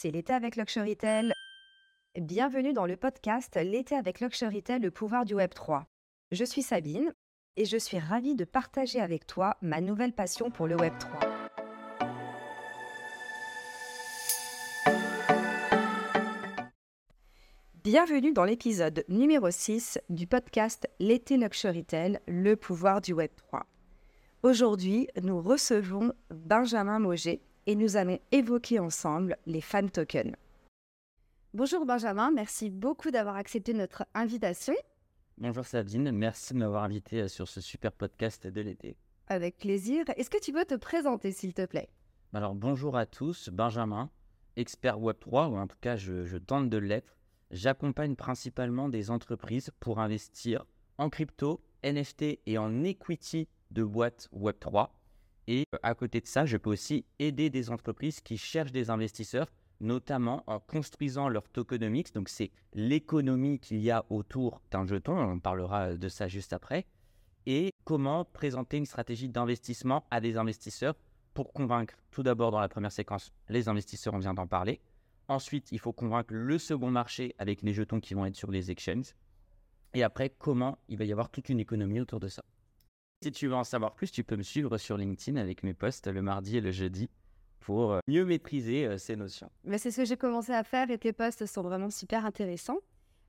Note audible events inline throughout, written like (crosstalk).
c'est l'été avec Luxurytel. Bienvenue dans le podcast L'été avec Luxurytel, le pouvoir du Web 3. Je suis Sabine et je suis ravie de partager avec toi ma nouvelle passion pour le Web 3. Bienvenue dans l'épisode numéro 6 du podcast L'été Luxurytel, le pouvoir du Web 3. Aujourd'hui, nous recevons Benjamin Moget et nous allons évoquer ensemble les fan tokens. Bonjour Benjamin, merci beaucoup d'avoir accepté notre invitation. Bonjour Sabine, merci de m'avoir invité euh, sur ce super podcast de l'été. Avec plaisir. Est-ce que tu veux te présenter s'il te plaît? Alors bonjour à tous, Benjamin, expert Web3, ou en tout cas je, je tente de l'être. J'accompagne principalement des entreprises pour investir en crypto, NFT et en equity de boîtes Web3 et euh, à côté de ça, je peux aussi aider des entreprises qui cherchent des investisseurs, notamment en construisant leur tokenomics. Donc, c'est l'économie qu'il y a autour d'un jeton. On parlera de ça juste après. Et comment présenter une stratégie d'investissement à des investisseurs pour convaincre, tout d'abord dans la première séquence, les investisseurs, on vient d'en parler. Ensuite, il faut convaincre le second marché avec les jetons qui vont être sur les exchanges. Et après, comment il va y avoir toute une économie autour de ça. Si tu veux en savoir plus, tu peux me suivre sur LinkedIn avec mes posts le mardi et le jeudi pour euh, mieux maîtriser euh, ces notions. Mais c'est ce que j'ai commencé à faire et tes posts sont vraiment super intéressants.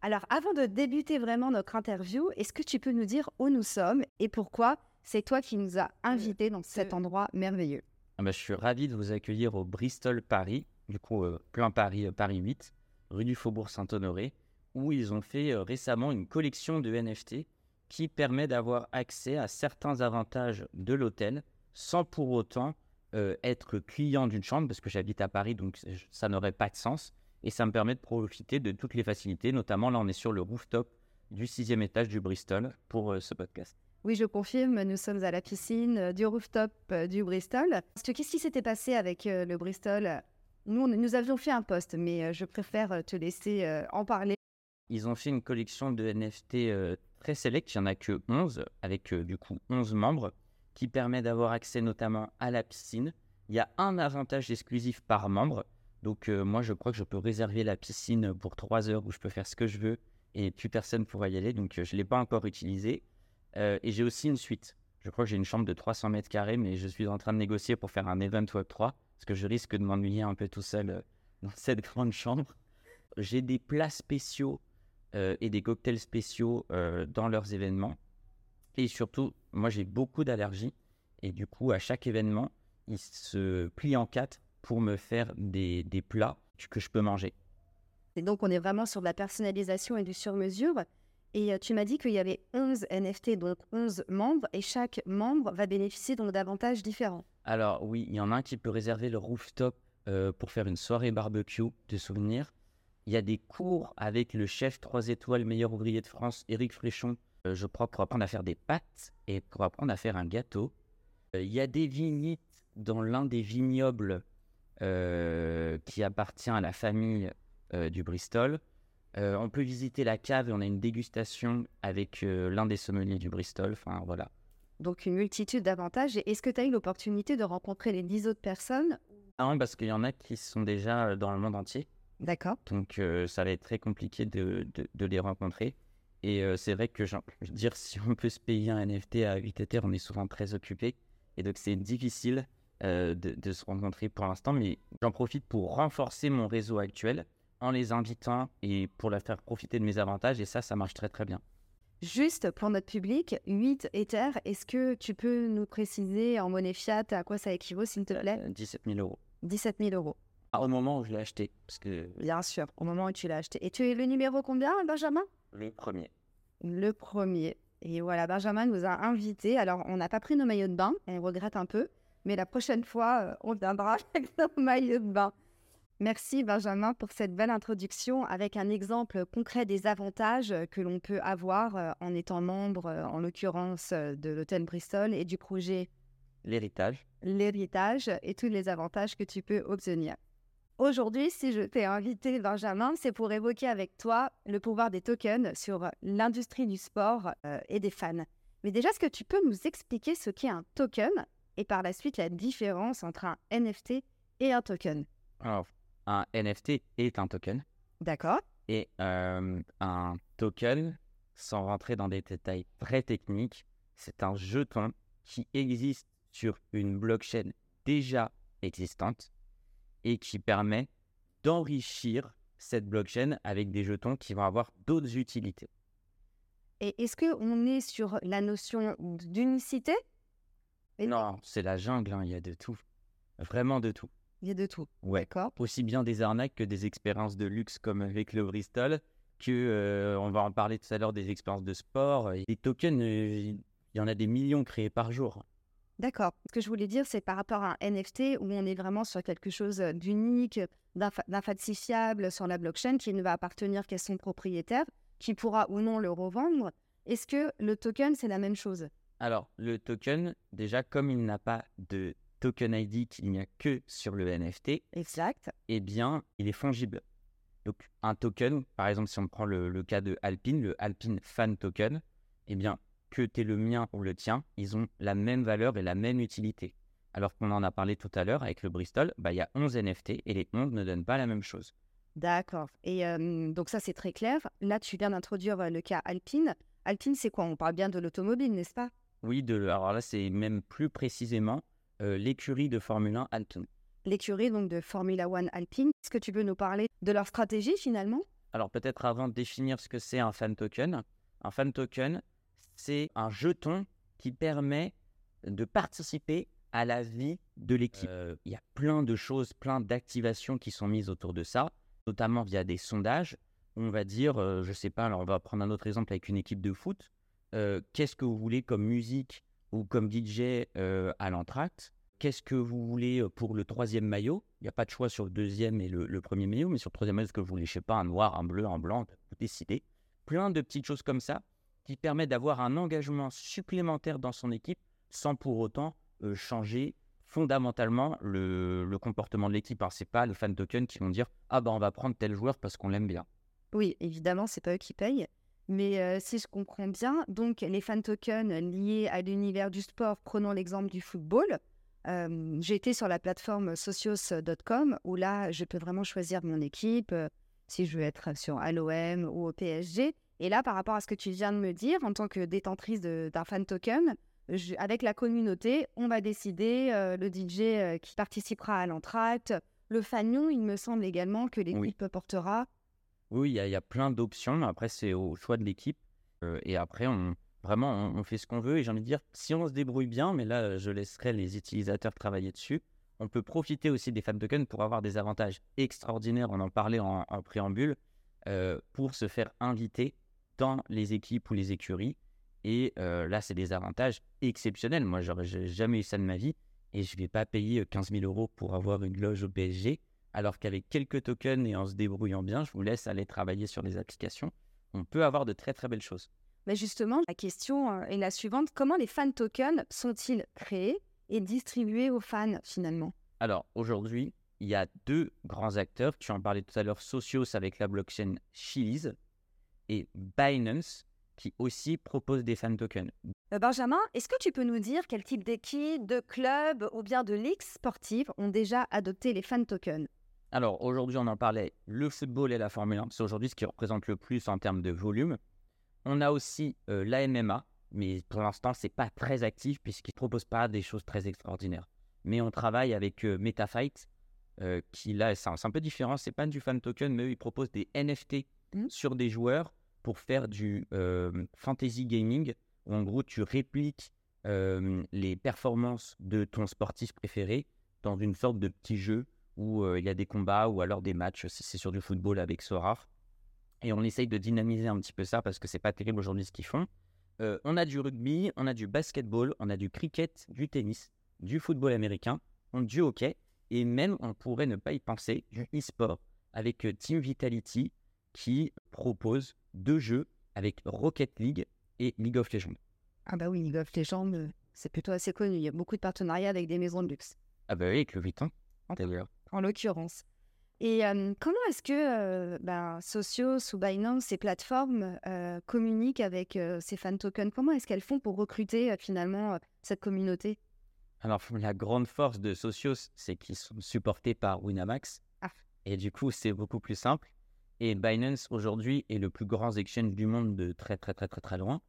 Alors, avant de débuter vraiment notre interview, est-ce que tu peux nous dire où nous sommes et pourquoi c'est toi qui nous as invités dans cet endroit merveilleux? Ah bah, Je suis ravi de vous accueillir au Bristol Paris, du coup, euh, plein Paris, Paris 8, rue du Faubourg Saint-Honoré, où ils ont fait récemment une collection de NFT qui permet d'avoir accès à certains avantages de l'hôtel sans pour autant euh, être client d'une chambre, parce que j'habite à Paris, donc ça n'aurait pas de sens. Et ça me permet de profiter de toutes les facilités, notamment là on est sur le rooftop du sixième étage du Bristol pour euh, ce podcast. Oui, je confirme, nous sommes à la piscine euh, du rooftop du Bristol. Qu'est-ce qui s'était passé avec le Bristol? Nous, nous avions fait un post, mais je préfère te laisser en parler. Ils ont fait une collection de NFT très select, il n'y en a que 11, avec euh, du coup 11 membres, qui permet d'avoir accès notamment à la piscine. Il y a un avantage exclusif par membre. Donc euh, moi, je crois que je peux réserver la piscine pour 3 heures où je peux faire ce que je veux et plus personne ne pourra y aller. Donc euh, je ne l'ai pas encore utilisé. et j'ai aussi une suite. Je crois que j'ai une chambre de 300 mètres carrés, mais je suis en train de négocier pour faire un event Web 3 parce que je risque de m'ennuyer un peu tout seul dans cette (laughs) grande chambre. J'ai des plats spéciaux et des cocktails spéciaux euh, dans leurs événements. Et surtout, moi j'ai beaucoup d'allergies et du coup à chaque événement, ils se plient en quatre pour me faire des, des plats que je peux manger. Et donc on est vraiment sur de la personnalisation et du sur-mesure. Et euh, tu m'as dit qu'il y avait 11 NFT, donc 11 membres, et chaque membre va bénéficier donc d'avantages différents. Alors oui, il y en a un qui peut réserver le rooftop pour faire une soirée barbecue de souvenirs. Il y a des cours avec le chef 3 étoiles, meilleur ouvrier de France, Éric Fréchon, euh, je crois, pour apprendre à faire des pâtes et pour apprendre à faire un gâteau. Euh, il y a des vignettes dans l'un des vignobles euh, qui appartient à la famille du Bristol. on peut visiter la cave et on a une dégustation avec l'un des sommeliers du Bristol. Enfin, voilà. Donc, une multitude d'avantages. Est-ce que tu as eu l'opportunité de rencontrer les 10 autres personnes? Non, parce qu'il y en a qui sont déjà dans le monde entier. D'accord. Donc, euh, ça va être très compliqué de, de, les rencontrer. Et euh, c'est vrai que, je veux dire, (laughs) si on peut se payer un NFT à 8 Ether, on est souvent très occupé. Et donc, c'est difficile euh, de, de, se rencontrer pour l'instant. Mais j'en profite pour renforcer mon réseau actuel en les invitant et pour leur faire profiter de mes avantages. Et ça, ça marche très, très bien. Juste pour notre public, 8 Ether, est-ce que tu peux nous préciser en monnaie fiat à quoi ça équivaut, s'il te plaît? 17 000 euros. 17 000 euros. Ah, au moment où je l'ai acheté. Parce que... Bien sûr, au moment où tu l'as acheté. Et tu es le numéro combien, Benjamin? Le premier. Le premier. Et voilà, Benjamin nous a invités. Alors, on n'a pas pris nos maillots de bain, on regrette un peu, mais la prochaine fois, euh, on viendra (laughs) avec nos maillots de bain. Merci Benjamin pour cette belle introduction avec un exemple concret des avantages que l'on peut avoir euh, en étant membre, euh, en l'occurrence de l'hôtel Bristol et du projet L'héritage. L'héritage et tous les avantages que tu peux obtenir. Aujourd'hui, si je t'ai invité, Benjamin, c'est pour évoquer avec toi le pouvoir des tokens sur l'industrie du sport euh, et des fans. Mais déjà, est-ce que tu peux nous expliquer ce qu'est un token et par la suite la différence entre un NFT et un token? Alors, un NFT est un token. D'accord. Et euh, un token, sans rentrer dans des détails très techniques, c'est un jeton qui existe sur une blockchain déjà existante et qui permet d'enrichir cette blockchain avec des jetons qui vont avoir d'autres utilités. Et est-ce qu'on est sur la notion d'unicité? Non, c'est la jungle, hein, il y a de tout. Vraiment de tout. Il y a de tout. Ouais. D'accord. Aussi bien des arnaques que des expériences de luxe comme avec le Bristol, que, euh, on va en parler tout à l'heure, des expériences de sport. Les tokens, euh, il y en a des millions créés par jour. D'accord. Ce que je voulais dire, c'est par rapport à un NFT où on est vraiment sur quelque chose d'unique, d'infa- d'infalsifiable sur la blockchain qui ne va appartenir qu'à son propriétaire, qui pourra ou non le revendre. Est-ce que le token, c'est la même chose? Alors, le token, déjà, comme il n'a pas de token ID qu'il n'y a que sur le NFT, Exact. eh bien, il est fongible. Donc, un token, par exemple, si on prend le, le cas de Alpine, le Alpine Fan Token, eh bien, que tu le mien ou le tien, ils ont la même valeur et la même utilité. Alors qu'on en a parlé tout à l'heure avec le Bristol, bah, il y a 11 NFT et les 11 ne donnent pas la même chose. D'accord. Et euh, donc ça, c'est très clair. Là, tu viens d'introduire euh, le cas Alpine. Alpine, c'est quoi? On parle bien de l'automobile, n'est-ce pas? Oui, de, alors là, c'est même plus précisément euh, l'écurie de Formule 1 Alpine. L'écurie donc de Formula One Alpine. Est-ce que tu peux nous parler de leur stratégie finalement? Alors peut-être avant de définir ce que c'est un fan token, un fan token, c'est un jeton qui permet de participer à la vie de l'équipe. Euh, Il y a plein de choses, plein d'activations qui sont mises autour de ça, notamment via des sondages. On va dire, euh, je sais pas, alors on va prendre un autre exemple avec une équipe de foot. Euh, Qu'est-ce que vous voulez comme musique ou comme DJ à l'entracte? Qu'est-ce que vous voulez pour le troisième maillot? Il n'y a pas de choix sur le deuxième et le, le premier maillot, mais sur le troisième maillot, est-ce que vous voulez, je sais pas, un noir, un bleu, un blanc Vous décidez. Plein de petites choses comme ça qui permettent d'avoir un engagement supplémentaire dans son équipe sans pour autant euh, changer fondamentalement le, comportement de l'équipe. Alors, c'est pas les fan tokens qui vont dire Ah, bah, on va prendre tel joueur parce qu'on l'aime bien. Oui, évidemment, c'est pas eux qui payent. Mais euh, si je comprends bien, donc les fan tokens liés à l'univers du sport, prenons l'exemple du football. euh, J'ai été sur la plateforme socios.com où là, je peux vraiment choisir mon équipe, euh, si je veux être sur l'OM ou au PSG. Et là, par rapport à ce que tu viens de me dire, en tant que détentrice d'un fan token, je- avec la communauté, on va décider euh, le DJ euh, qui participera à l'entracte, le fanion, il me semble également que l'équipe portera. Oui, il y, a- il y a plein d'options. Après, c'est au choix de l'équipe. Euh, et après, on, vraiment, on, on fait ce qu'on veut. Et j'ai envie de dire, si on se débrouille bien, mais là, je laisserai les utilisateurs travailler dessus, on peut profiter aussi des fan tokens pour avoir des avantages extraordinaires. On en parlait en, en préambule, pour se faire inviter dans les équipes ou les écuries. Et euh, là, c'est des avantages exceptionnels. Moi, j'aurais jamais eu ça de ma vie. Et je ne vais pas payer 15 000 euros pour avoir une loge au PSG. Alors qu'avec quelques tokens et en se débrouillant bien, je vous laisse aller travailler sur les applications. On peut avoir de très très belles choses. Mais justement, la question euh, est la suivante. Comment les fan tokens sont-ils créés et distribués aux fans finalement? Alors aujourd'hui, il y a deux grands acteurs. Tu en parlais tout à l'heure, Socios avec la blockchain Chiliz et Binance qui aussi propose des fan tokens. Euh, Benjamin, est-ce que tu peux nous dire quel type d'équipe, de club ou bien de ligues sportives ont déjà adopté les fan tokens? Alors aujourd'hui, on en parlait, le football et la Formule 1, c'est aujourd'hui ce qui représente le plus en termes de volume. On a aussi euh, la MMA, mais pour l'instant, c'est pas très actif puisqu'ils ne proposent pas des choses très extraordinaires. Mais on travaille avec euh, MetaFight, euh, qui là, c'est un, peu différent, c'est pas du fan token, mais eux, ils proposent des NFT Mhm. sur des joueurs pour faire du euh, fantasy gaming, où en gros, tu répliques euh, les performances de ton sportif préféré dans une sorte de petit jeu où euh, il y a des combats ou alors des matchs, c'est sur du football avec Sora. Et on essaye de dynamiser un petit peu ça parce que c'est pas terrible aujourd'hui ce qu'ils font. On a du rugby, on a du basketball, on a du cricket, du tennis, du football américain, on- du hockey et même on pourrait ne pas y penser, du e-sport avec Team Vitality qui propose deux jeux avec Rocket League et League of Legends. Ah bah oui, League of Legends, euh, c'est plutôt assez connu. Il y a beaucoup de partenariats avec des maisons de luxe, Ah bah oui, avec le Vuitton, d'ailleurs. en l'occurrence. Et euh, comment est-ce que euh, ben, Socios ou Binance, ces plateformes, euh, communiquent avec ces fan tokens? Comment est-ce qu'elles font pour recruter finalement cette communauté? Alors, (laughs) la grande force de Socios, c'est qu'ils sont supportés par Winamax. Ah. Et du coup, c'est beaucoup plus simple. Et Binance, aujourd'hui, est le plus grand exchange du monde de très, très, très, très, très loin.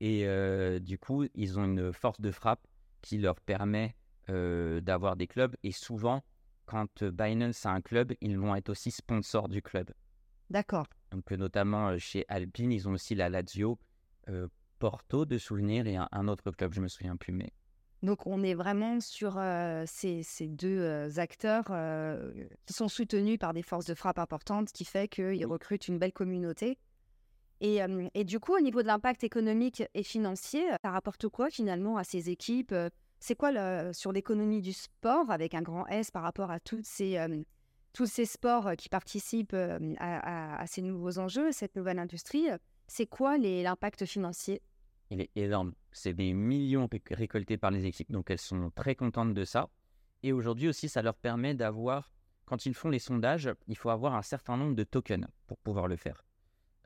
Et euh, du coup, ils ont une force de frappe qui leur permet euh, d'avoir des clubs. Et souvent, quand Binance a un club, ils vont être aussi sponsors du club. D'accord. Donc, euh, notamment euh, chez Alpine, ils ont aussi la Lazio, euh, Porto de souvenir et un, un autre club, je me souviens plus. Mais Donc, on est vraiment sur euh, ces, ces deux euh, acteurs euh, qui sont soutenus par des forces de frappe importantes, qui fait qu'ils recrutent une belle communauté. Et, et du coup, au niveau de l'impact économique et financier, ça rapporte quoi finalement à ces équipes C'est quoi le- sur l'économie du sport, avec un grand S par rapport à toutes ces, tous ces sports qui participent à, à- à ces nouveaux enjeux, cette nouvelle industrie C'est quoi l'impact financier? Il est énorme. C'est des millions ré- récoltés par les équipes, donc elles sont très contentes de ça. Et aujourd'hui aussi, ça leur permet d'avoir, quand ils font les sondages, il faut avoir un certain nombre de tokens pour pouvoir le faire.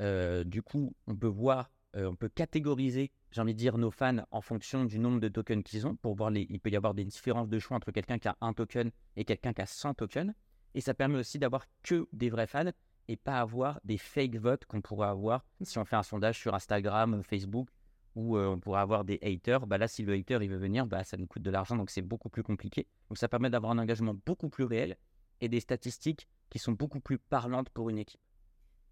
Euh, du coup, on peut voir, euh, on peut catégoriser, j'ai envie de dire, nos fans en fonction du nombre de tokens qu'ils ont, pour voir il peut y avoir des différences de choix entre quelqu'un qui a un token et quelqu'un qui a 100 tokens. Et ça permet aussi d'avoir que des vrais fans et pas avoir des fake votes qu'on pourrait avoir si on fait un sondage sur Instagram, Facebook, où euh, on pourrait avoir des haters. Bah là, si le hater il veut venir, bah, ça nous coûte de l'argent, donc c'est beaucoup plus compliqué. Donc ça permet d'avoir un engagement beaucoup plus réel et des statistiques qui sont beaucoup plus parlantes pour une équipe.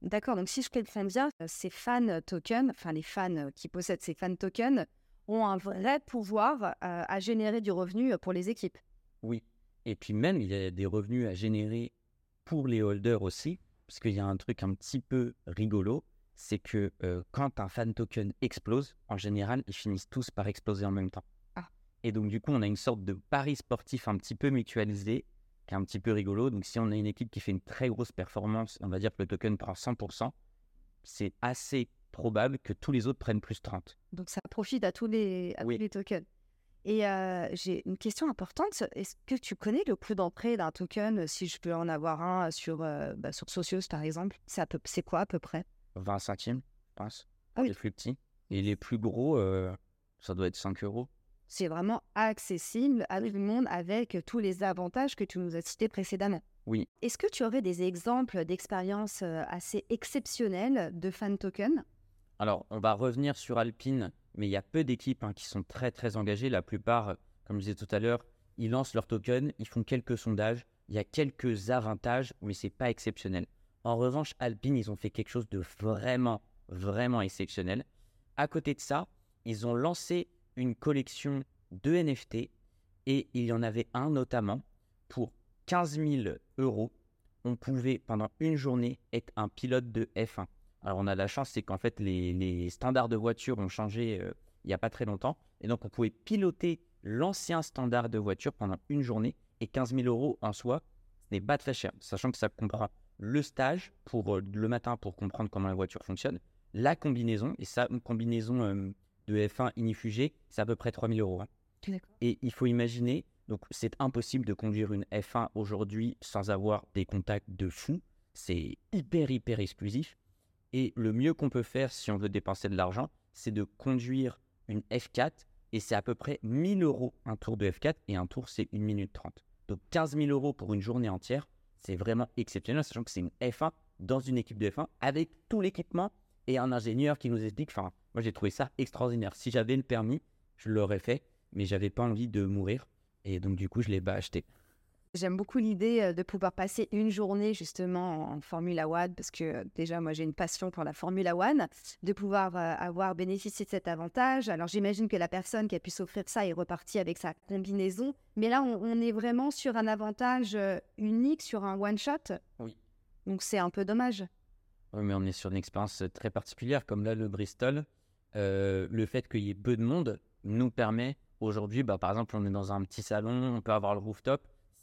D'accord, donc si je comprends bien, euh, ces fan tokens, enfin les fans euh, qui possèdent ces fan tokens, ont un vrai pouvoir euh, à générer du revenu pour les équipes. Oui. Et puis même, il y a des revenus à générer pour les holders aussi, parce qu'il y a un truc un petit peu rigolo, c'est que euh, quand un fan token explose, en général, ils finissent tous par exploser en même temps. Ah. Et donc du coup, on a une sorte de pari sportif un petit peu mutualisé, qui est un petit peu rigolo. Donc si on a une équipe qui fait une très grosse performance, on va dire que le token prend 100%, c'est assez probable que tous les autres prennent plus 30. Donc ça profite à tous les, à Oui. tous les tokens. Et euh, j'ai une question importante. Est-ce que tu connais le coût d'entrée d'un token, si je peux en avoir un sur, euh, bah, sur Socios par exemple? C'est quoi à peu près? 20 centimes, je pense, Ah oui. les plus petits. Et les plus gros, euh, ça doit être 5 euros. C'est vraiment accessible à tout le monde avec tous les avantages que tu nous as cités précédemment. Oui. Est-ce que tu aurais des exemples d'expériences euh, assez exceptionnelles de fan tokens Alors, on va revenir sur Alpine, mais il y a peu d'équipes hein, qui sont très très engagées. La plupart, comme je disais tout à l'heure, ils lancent leur token, ils font quelques sondages, il y a quelques avantages, mais c'est pas exceptionnel. En revanche, Alpine, ils ont fait quelque chose de vraiment, vraiment exceptionnel. À côté de ça, ils ont lancé une collection de NFT et il y en avait un notamment pour 15 000 euros. On pouvait pendant une journée être un pilote de F1. Alors on a la chance, c'est qu'en fait les, standards de voiture ont changé euh, il n'y a pas très longtemps. Et donc on pouvait piloter l'ancien standard de voiture pendant une journée. Et 15 000 euros en soi, ce n'est pas très cher. Sachant que ça comprend le stage pour euh, le matin pour comprendre comment la voiture fonctionne, la combinaison, et ça, une combinaison euh, de F1 inifugée, c'est à peu près 3 000 euros. hein. Et il faut imaginer, donc c'est impossible de conduire une F1 aujourd'hui sans avoir des contacts de fou. C'est hyper, hyper exclusif. Et le mieux qu'on peut faire si on veut dépenser de l'argent, c'est de conduire une F4. Et c'est à peu près 1000 euros un tour de F4. Et un tour, c'est 1 minute 30. Donc 15 000 euros pour une journée entière, c'est vraiment exceptionnel, sachant que c'est une F1 dans une équipe de F1 avec tout l'équipement et un ingénieur qui nous explique. Enfin, moi j'ai trouvé ça extraordinaire. Si j'avais le permis, je l'aurais fait, mais j'avais pas envie de mourir. Et donc du coup, je l'ai pas acheté. J'aime beaucoup l'idée de pouvoir passer une journée justement en Formula One, parce que déjà, moi, j'ai une passion pour la Formula One, de pouvoir avoir bénéficié de cet avantage. Alors, j'imagine que la personne qui a pu s'offrir ça est repartie avec sa combinaison, mais là, on, on est vraiment sur un avantage unique, sur un one-shot. Oui. Donc, c'est un peu dommage. Oui, mais on est sur une expérience très particulière, comme là, le Bristol. Euh, le fait qu'il y ait peu de monde nous permet aujourd'hui, bah, par exemple, on est dans un petit salon, on peut avoir le rooftop.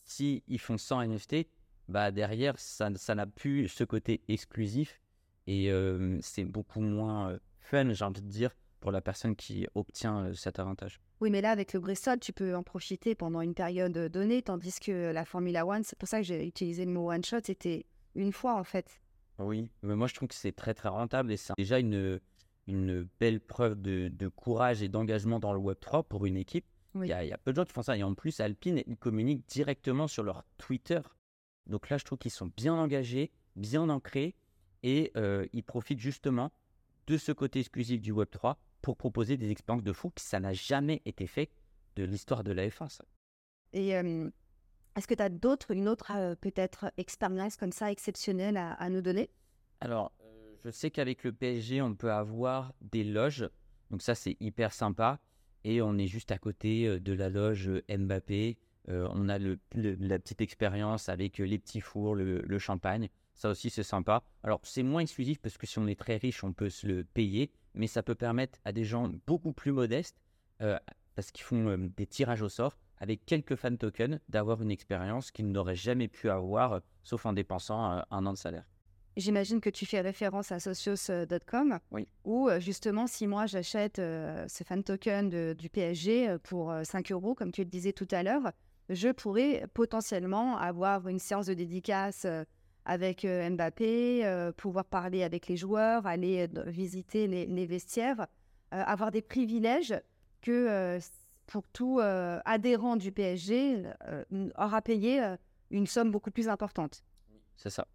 Si ils font 100 NFT, bah, derrière, ça ça n'a plus ce côté exclusif et euh, c'est beaucoup moins euh, fun, j'ai envie de dire, pour la personne qui obtient euh, cet avantage. Oui, mais là, avec le Bristol, tu peux en profiter pendant une période donnée, tandis que la Formula One, c'est pour ça que j'ai utilisé le mot one-shot, c'était une fois en fait. Oui, mais moi je trouve que c'est très très rentable et c'est déjà une, une belle preuve de, de courage et d'engagement dans le Web3 pour une équipe. Il Oui. y, a, il y a peu de gens qui font ça. Et en plus, Alpine, ils communiquent directement sur leur Twitter Donc là, je trouve qu'ils sont bien engagés, bien ancrés et euh, ils profitent justement de ce côté exclusif du Web3 pour proposer des expériences de fou qui ça n'a jamais été fait de l'histoire de la F1. Et est-ce que tu as d'autres, une autre peut-être expérience comme ça exceptionnelle à, nous donner? Alors, je sais qu'avec le PSG, on peut avoir des loges. Donc ça, c'est hyper sympa. Et on est juste à côté de la loge Mbappé. on a la petite expérience avec les petits fours, le champagne. Ça aussi, c'est sympa. Alors, c'est moins exclusif parce que si on est très riche, on peut se le payer, mais ça peut permettre à des gens beaucoup plus modestes, euh, parce qu'ils font euh, des tirages au sort, avec quelques fan tokens, d'avoir une expérience qu'ils n'auraient jamais pu avoir, euh, sauf en dépensant un an de salaire. J'imagine que tu fais référence à socios.com, oui. où justement, si moi j'achète ce fan token du PSG pour 5 euros, comme tu le disais tout à l'heure, je pourrais potentiellement avoir une séance de dédicace avec Mbappé, pouvoir parler avec les joueurs, aller visiter les, vestiaires, avoir des privilèges que pour tout adhérent du PSG aura payé une somme beaucoup plus importante. C'est ça.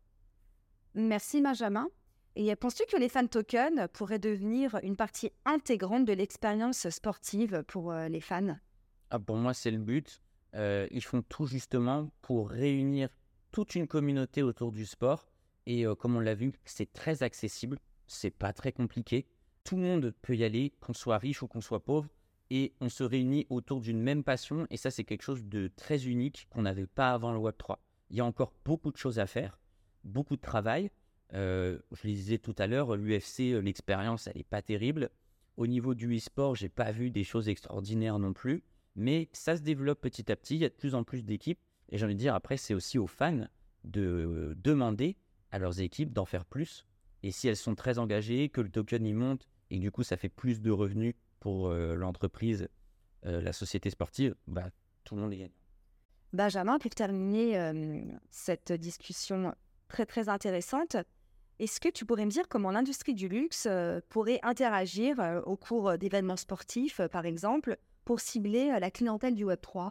Merci Benjamin. Et penses-tu que les fan tokens pourraient devenir une partie intégrante de l'expérience sportive pour les fans? Ah, Pour moi, c'est le but. ils font tout justement pour réunir toute une communauté autour du sport. Et euh, comme on l'a vu, c'est très accessible, c'est pas très compliqué. Tout le monde peut y aller, qu'on soit riche ou qu'on soit pauvre, et on se réunit autour d'une même passion. Et ça, c'est quelque chose de très unique qu'on n'avait pas avant le Web 3. Il y a encore beaucoup de choses à faire, beaucoup de travail. Euh, je le disais tout à l'heure, l'UFC, euh, l'expérience, elle n'est pas terrible. Au niveau du e-sport, j'ai pas vu des choses extraordinaires non plus, mais ça se développe petit à petit. Il y a de plus en plus d'équipes et j'ai envie de dire, après, c'est aussi aux fans de demander à leurs équipes d'en faire plus. Et si elles sont très engagées, que le token y monte, et du coup, ça fait plus de revenus pour euh, l'entreprise, euh, la société sportive, bah, tout le monde est gagnant. Benjamin, pour terminer euh, cette discussion très très intéressante, est-ce que tu pourrais me dire comment l'industrie du luxe pourrait interagir au cours d'événements sportifs, par exemple, pour cibler la clientèle du Web3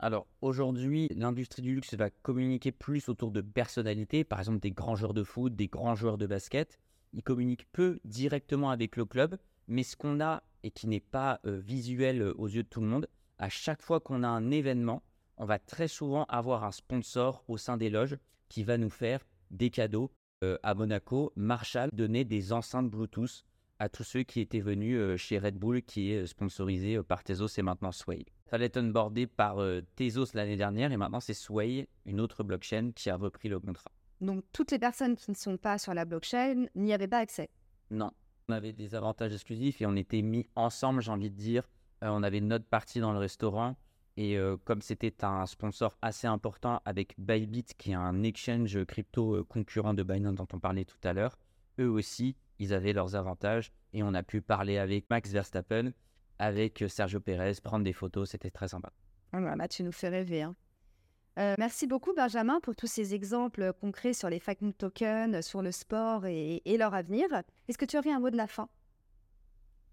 alors aujourd'hui, l'industrie du luxe va communiquer plus autour de personnalités, par exemple des grands joueurs de foot, des grands joueurs de basket. Ils communiquent peu directement avec le club, mais ce qu'on a et qui n'est pas euh, visuel euh, aux yeux de tout le monde, à chaque fois qu'on a un événement, on va très souvent avoir un sponsor au sein des loges qui va nous faire des cadeaux. Euh, à Monaco, Marshall donnait des enceintes Bluetooth à tous ceux qui étaient venus chez Red Bull, qui est sponsorisé par Tezos et maintenant Sway. Ça allait être onboardé par euh, Tezos l'année dernière et maintenant c'est Sway, une autre blockchain, qui a repris le contrat. Donc toutes les personnes qui ne sont pas sur la blockchain n'y avaient pas accès? Non. On avait des avantages exclusifs et on était mis ensemble, j'ai envie de dire. Euh, on avait notre partie dans le restaurant et euh, comme c'était un sponsor assez important avec Bybit, qui est un exchange crypto concurrent de Binance dont on parlait tout à l'heure, eux aussi, ils avaient leurs avantages et on a pu parler avec Max Verstappen avec Sergio Pérez, prendre des photos, c'était très sympa. Ah tu nous fais rêver. Hein. Euh, merci beaucoup Benjamin pour tous ces exemples concrets sur les fake tokens, sur le sport et, leur avenir. Est-ce que tu aurais un mot de la fin?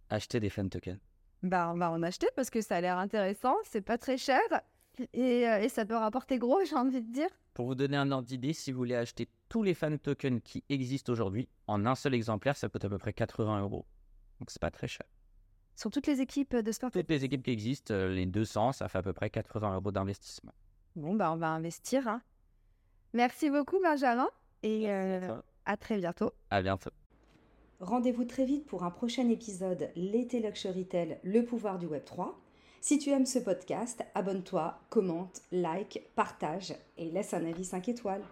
Acheter des fan tokens. Bah, on va en acheter parce que ça a l'air intéressant, c'est pas très cher et, euh, et, ça peut rapporter gros, j'ai envie de dire. Pour vous donner un ordre d'idée, si vous voulez acheter tous les fan tokens qui existent aujourd'hui en un seul exemplaire, ça coûte à peu près 80 euros. Donc c'est pas très cher. Sur toutes les équipes de sport Toutes les équipes qui existent, euh, les 200, ça fait à peu près 80 euros d'investissement. Bon, bah, on va investir. Hein. Merci beaucoup, Benjamin. Et euh, à très bientôt. À bientôt. Rendez-vous très vite pour un prochain épisode L'été Luxury Tell, le pouvoir du Web3. Si tu aimes ce podcast, abonne-toi, commente, like, partage et laisse un avis 5 étoiles.